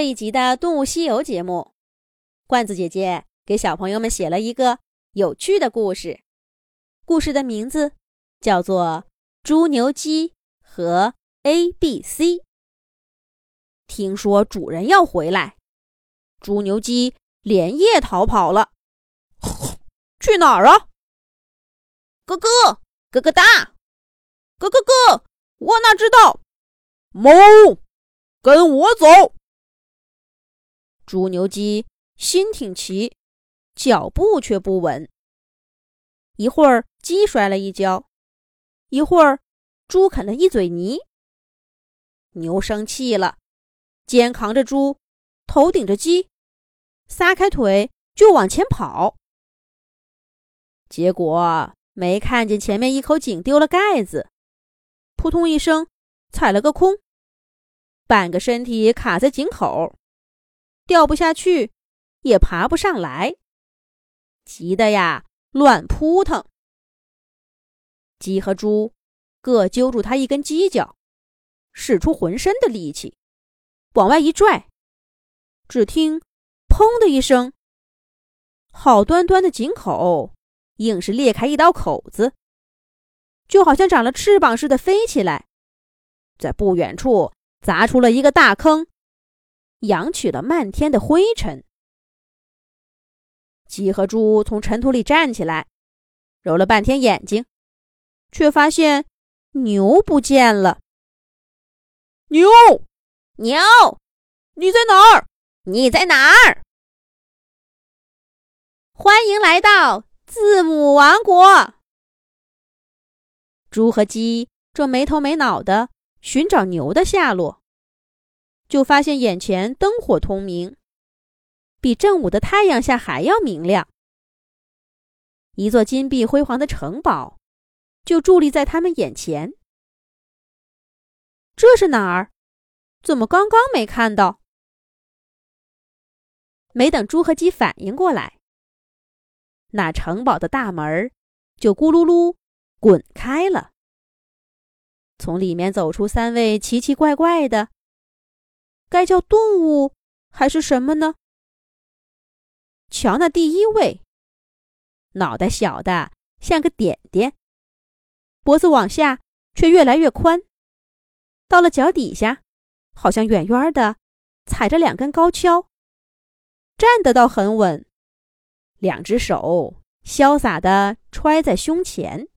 这一集的《动物西游》节目，罐子姐姐给小朋友们写了一个有趣的故事。故事的名字叫做《猪牛鸡和 A B C》。听说主人要回来，猪牛鸡连夜逃跑了。去哪儿啊？咯咯咯咯哒，咯咯咯，我哪知道？猫，跟我走。猪牛鸡心挺齐，脚步却不稳。一会儿鸡摔了一跤，一会儿猪啃了一嘴泥。牛生气了，肩扛着猪，头顶着鸡，撒开腿就往前跑。结果没看见前面一口井丢了盖子，扑通一声踩了个空，半个身体卡在井口。掉不下去，也爬不上来，急得呀乱扑腾。鸡和猪各揪住他一根犄角，使出浑身的力气往外一拽，只听“砰”的一声，好端端的井口硬是裂开一道口子，就好像长了翅膀似的飞起来，在不远处砸出了一个大坑。扬起了漫天的灰尘。鸡和猪从尘土里站起来，揉了半天眼睛，却发现牛不见了。牛，牛，你在哪儿？你在哪儿？欢迎来到字母王国。猪和鸡正没头没脑的寻找牛的下落。就发现眼前灯火通明，比正午的太阳下还要明亮。一座金碧辉煌的城堡就伫立在他们眼前。这是哪儿？怎么刚刚没看到？没等猪和鸡反应过来，那城堡的大门就咕噜噜滚开了，从里面走出三位奇奇怪怪的。该叫动物还是什么呢？瞧那第一位，脑袋小的像个点点，脖子往下却越来越宽，到了脚底下，好像远远的踩着两根高跷，站得倒很稳，两只手潇洒的揣在胸前。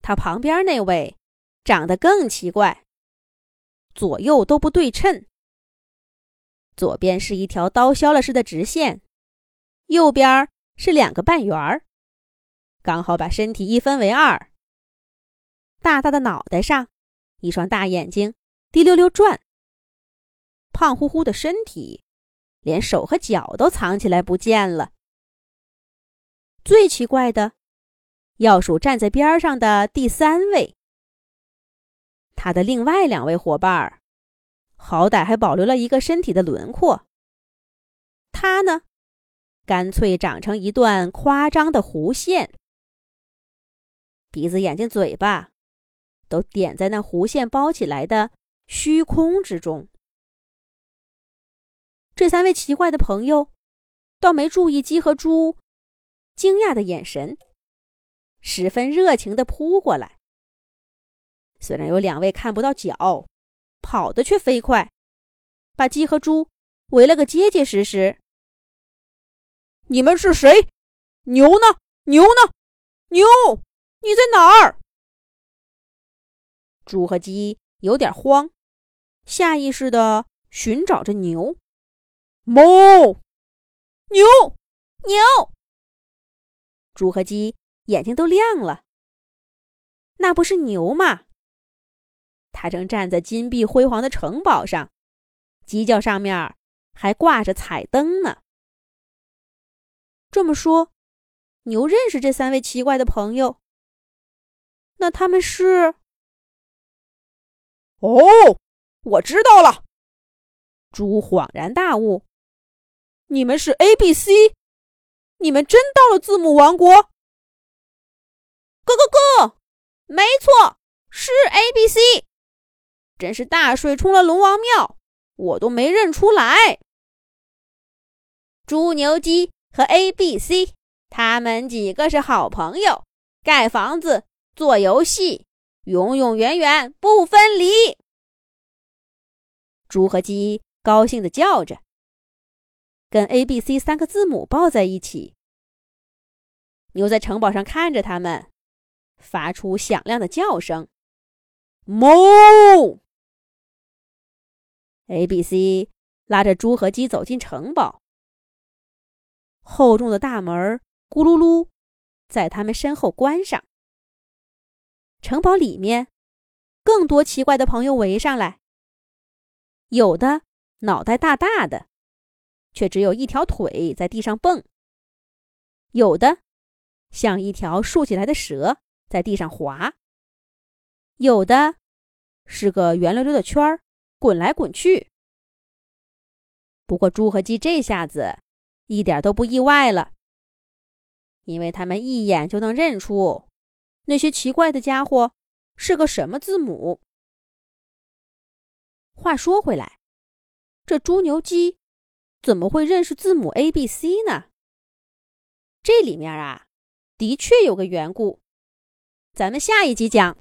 他旁边那位长得更奇怪。左右都不对称，左边是一条刀削了似的直线，右边是两个半圆儿，刚好把身体一分为二。大大的脑袋上，一双大眼睛滴溜溜转，胖乎乎的身体，连手和脚都藏起来不见了。最奇怪的，要数站在边上的第三位。他的另外两位伙伴儿，好歹还保留了一个身体的轮廓。他呢，干脆长成一段夸张的弧线，鼻子、眼睛、嘴巴都点在那弧线包起来的虚空之中。这三位奇怪的朋友，倒没注意鸡和猪惊讶的眼神，十分热情的扑过来。虽然有两位看不到脚，跑得却飞快，把鸡和猪围了个结结实实。你们是谁？牛呢？牛呢？牛，你在哪儿？猪和鸡有点慌，下意识的寻找着牛。哞，牛，牛。猪和鸡眼睛都亮了。那不是牛吗？他正站在金碧辉煌的城堡上，犄角上面还挂着彩灯呢。这么说，牛认识这三位奇怪的朋友。那他们是？哦，我知道了。猪恍然大悟：“你们是 A、B、C，你们真到了字母王国。”咯咯咯，没错，是 A、B、C。真是大水冲了龙王庙，我都没认出来。猪牛鸡和 A、B、C，他们几个是好朋友，盖房子、做游戏，永永远远不分离。猪和鸡高兴的叫着，跟 A、B、C 三个字母抱在一起。牛在城堡上看着他们，发出响亮的叫声：“哞！”A、B、C 拉着猪和鸡走进城堡。厚重的大门咕噜噜，在他们身后关上。城堡里面，更多奇怪的朋友围上来。有的脑袋大大的，却只有一条腿在地上蹦；有的像一条竖起来的蛇在地上滑；有的是个圆溜溜的圈儿，滚来滚去。不过，猪和鸡这下子。一点都不意外了，因为他们一眼就能认出那些奇怪的家伙是个什么字母。话说回来，这猪牛鸡怎么会认识字母 A、B、C 呢？这里面啊，的确有个缘故，咱们下一集讲。